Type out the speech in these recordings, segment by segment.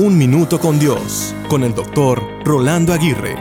Un Minuto con Dios, con el doctor Rolando Aguirre.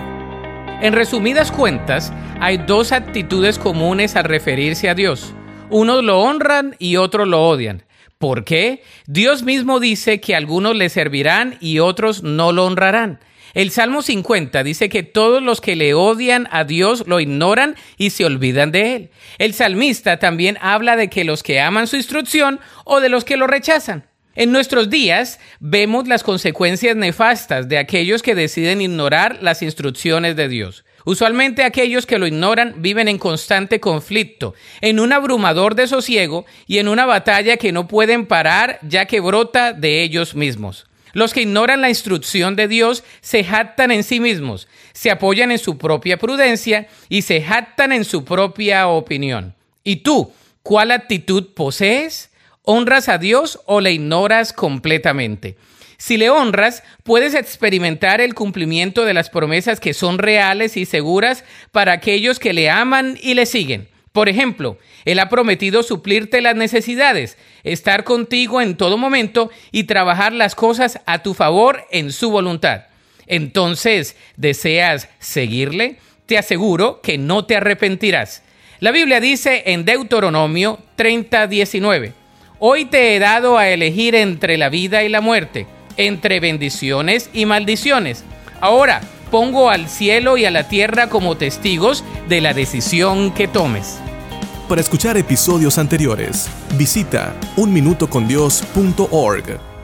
En resumidas cuentas, hay dos actitudes comunes al referirse a Dios. Unos lo honran y otros lo odian. ¿Por qué? Dios mismo dice que algunos le servirán y otros no lo honrarán. El Salmo 50 dice que todos los que le odian a Dios lo ignoran y se olvidan de él. El salmista también habla de que los que aman su instrucción o de los que lo rechazan. En nuestros días vemos las consecuencias nefastas de aquellos que deciden ignorar las instrucciones de Dios. Usualmente aquellos que lo ignoran viven en constante conflicto, en un abrumador desosiego y en una batalla que no pueden parar ya que brota de ellos mismos. Los que ignoran la instrucción de Dios se jactan en sí mismos, se apoyan en su propia prudencia y se jactan en su propia opinión. ¿Y tú, cuál actitud posees? ¿Honras a Dios o le ignoras completamente? Si le honras, puedes experimentar el cumplimiento de las promesas que son reales y seguras para aquellos que le aman y le siguen. Por ejemplo, Él ha prometido suplirte las necesidades, estar contigo en todo momento y trabajar las cosas a tu favor en su voluntad. Entonces, ¿deseas seguirle? Te aseguro que no te arrepentirás. La Biblia dice en Deuteronomio 30:19, Hoy te he dado a elegir entre la vida y la muerte, entre bendiciones y maldiciones. Ahora pongo al cielo y a la tierra como testigos de la decisión que tomes. Para escuchar episodios anteriores, visita unminutocondios.org.